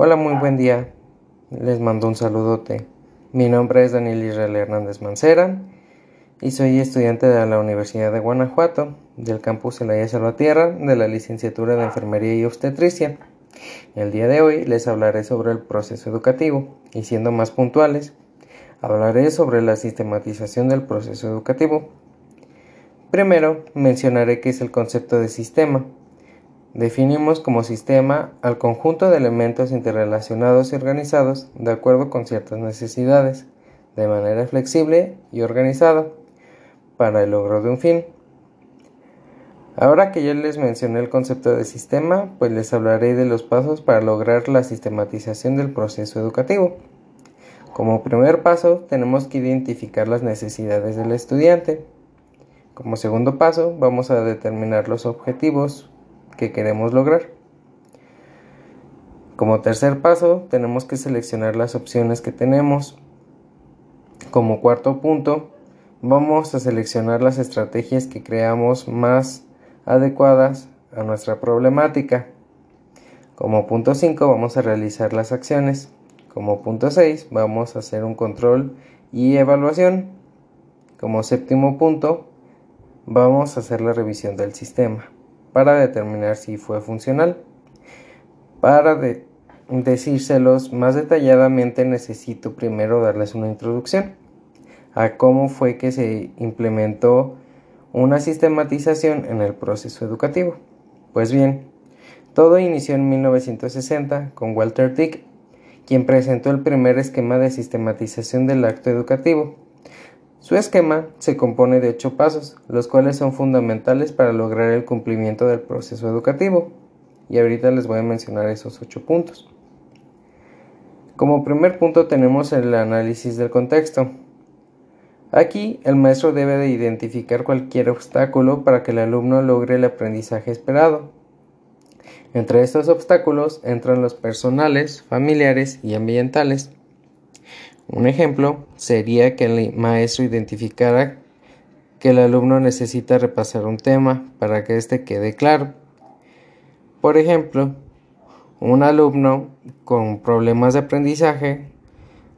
Hola, muy buen día. Les mando un saludote. Mi nombre es Daniel Israel Hernández Mancera y soy estudiante de la Universidad de Guanajuato, del campus Elaya Salvatierra, de la licenciatura de Enfermería y Obstetricia. El día de hoy les hablaré sobre el proceso educativo y siendo más puntuales, hablaré sobre la sistematización del proceso educativo. Primero, mencionaré qué es el concepto de sistema Definimos como sistema al conjunto de elementos interrelacionados y organizados de acuerdo con ciertas necesidades, de manera flexible y organizada, para el logro de un fin. Ahora que ya les mencioné el concepto de sistema, pues les hablaré de los pasos para lograr la sistematización del proceso educativo. Como primer paso, tenemos que identificar las necesidades del estudiante. Como segundo paso, vamos a determinar los objetivos que queremos lograr. Como tercer paso, tenemos que seleccionar las opciones que tenemos. Como cuarto punto, vamos a seleccionar las estrategias que creamos más adecuadas a nuestra problemática. Como punto 5 vamos a realizar las acciones. Como punto 6 vamos a hacer un control y evaluación. Como séptimo punto vamos a hacer la revisión del sistema para determinar si fue funcional. Para decírselos más detalladamente necesito primero darles una introducción a cómo fue que se implementó una sistematización en el proceso educativo. Pues bien, todo inició en 1960 con Walter Dick, quien presentó el primer esquema de sistematización del acto educativo su esquema se compone de ocho pasos, los cuales son fundamentales para lograr el cumplimiento del proceso educativo. Y ahorita les voy a mencionar esos ocho puntos. Como primer punto tenemos el análisis del contexto. Aquí el maestro debe de identificar cualquier obstáculo para que el alumno logre el aprendizaje esperado. Entre estos obstáculos entran los personales, familiares y ambientales. Un ejemplo sería que el maestro identificara que el alumno necesita repasar un tema para que éste quede claro. Por ejemplo, un alumno con problemas de aprendizaje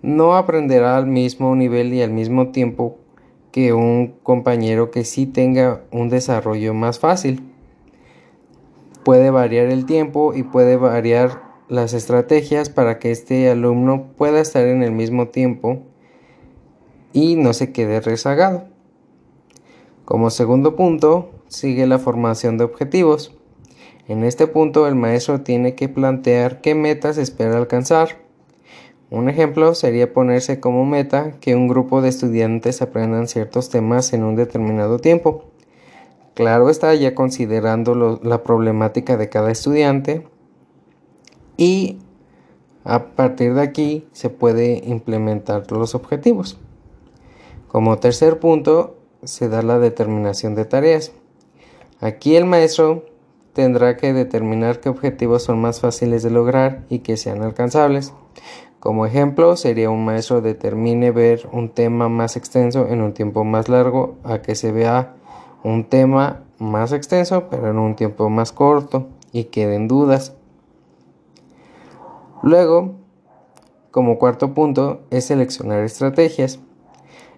no aprenderá al mismo nivel y al mismo tiempo que un compañero que sí tenga un desarrollo más fácil. Puede variar el tiempo y puede variar las estrategias para que este alumno pueda estar en el mismo tiempo y no se quede rezagado. Como segundo punto, sigue la formación de objetivos. En este punto el maestro tiene que plantear qué metas espera alcanzar. Un ejemplo sería ponerse como meta que un grupo de estudiantes aprendan ciertos temas en un determinado tiempo. Claro está ya considerando la problemática de cada estudiante y a partir de aquí se puede implementar los objetivos. Como tercer punto se da la determinación de tareas. Aquí el maestro tendrá que determinar qué objetivos son más fáciles de lograr y que sean alcanzables. Como ejemplo, sería un maestro determine ver un tema más extenso en un tiempo más largo a que se vea un tema más extenso pero en un tiempo más corto y queden dudas. Luego, como cuarto punto, es seleccionar estrategias.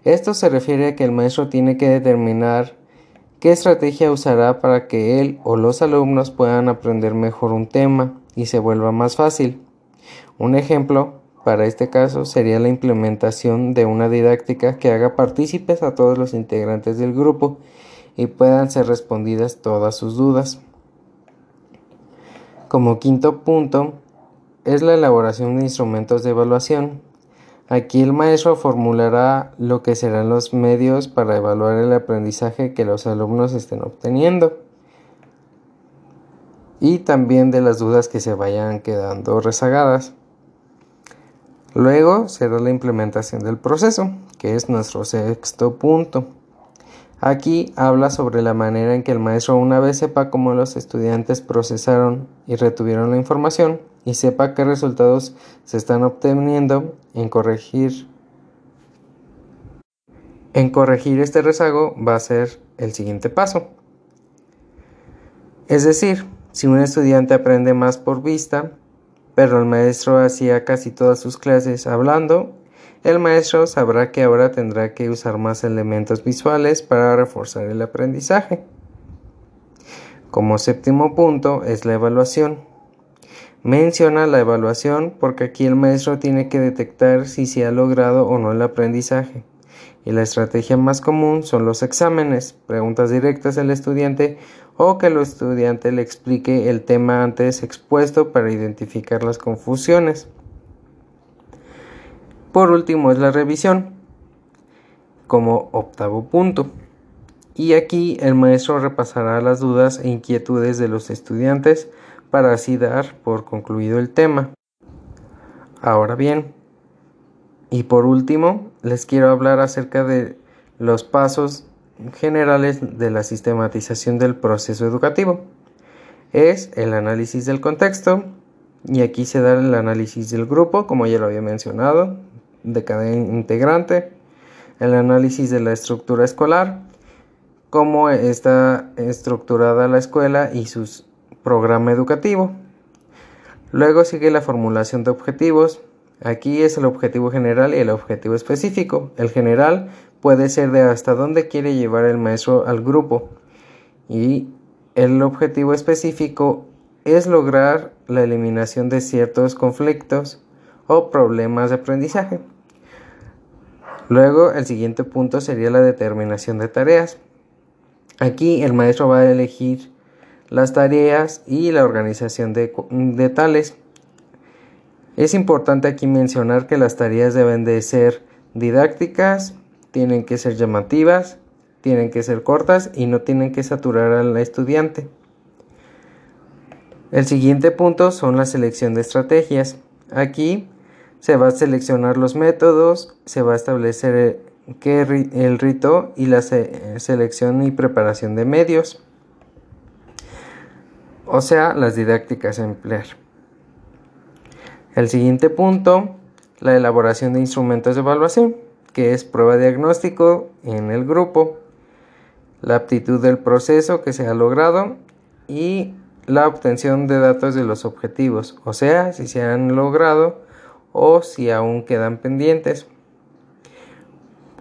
Esto se refiere a que el maestro tiene que determinar qué estrategia usará para que él o los alumnos puedan aprender mejor un tema y se vuelva más fácil. Un ejemplo para este caso sería la implementación de una didáctica que haga partícipes a todos los integrantes del grupo y puedan ser respondidas todas sus dudas. Como quinto punto, es la elaboración de instrumentos de evaluación. Aquí el maestro formulará lo que serán los medios para evaluar el aprendizaje que los alumnos estén obteniendo y también de las dudas que se vayan quedando rezagadas. Luego será la implementación del proceso, que es nuestro sexto punto. Aquí habla sobre la manera en que el maestro una vez sepa cómo los estudiantes procesaron y retuvieron la información y sepa qué resultados se están obteniendo en corregir en corregir este rezago va a ser el siguiente paso. Es decir, si un estudiante aprende más por vista, pero el maestro hacía casi todas sus clases hablando, el maestro sabrá que ahora tendrá que usar más elementos visuales para reforzar el aprendizaje. Como séptimo punto es la evaluación. Menciona la evaluación porque aquí el maestro tiene que detectar si se ha logrado o no el aprendizaje. Y la estrategia más común son los exámenes, preguntas directas al estudiante o que el estudiante le explique el tema antes expuesto para identificar las confusiones. Por último es la revisión, como octavo punto. Y aquí el maestro repasará las dudas e inquietudes de los estudiantes para así dar por concluido el tema. Ahora bien, y por último, les quiero hablar acerca de los pasos generales de la sistematización del proceso educativo. Es el análisis del contexto y aquí se da el análisis del grupo, como ya lo había mencionado, de cada integrante, el análisis de la estructura escolar, cómo está estructurada la escuela y su programa educativo. Luego sigue la formulación de objetivos. Aquí es el objetivo general y el objetivo específico. El general puede ser de hasta dónde quiere llevar el maestro al grupo y el objetivo específico es lograr la eliminación de ciertos conflictos o problemas de aprendizaje. Luego el siguiente punto sería la determinación de tareas. Aquí el maestro va a elegir las tareas y la organización de, de tales. Es importante aquí mencionar que las tareas deben de ser didácticas, tienen que ser llamativas, tienen que ser cortas y no tienen que saturar al estudiante. El siguiente punto son la selección de estrategias. Aquí se va a seleccionar los métodos, se va a establecer el rito y la selección y preparación de medios, o sea, las didácticas a emplear. El siguiente punto, la elaboración de instrumentos de evaluación que es prueba diagnóstico en el grupo, la aptitud del proceso que se ha logrado y la obtención de datos de los objetivos, o sea, si se han logrado o si aún quedan pendientes.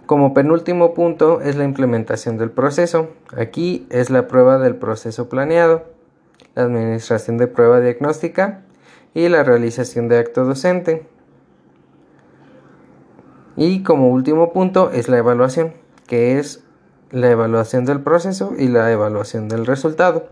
Como penúltimo punto es la implementación del proceso. Aquí es la prueba del proceso planeado, la administración de prueba diagnóstica y la realización de acto docente. Y como último punto es la evaluación, que es la evaluación del proceso y la evaluación del resultado.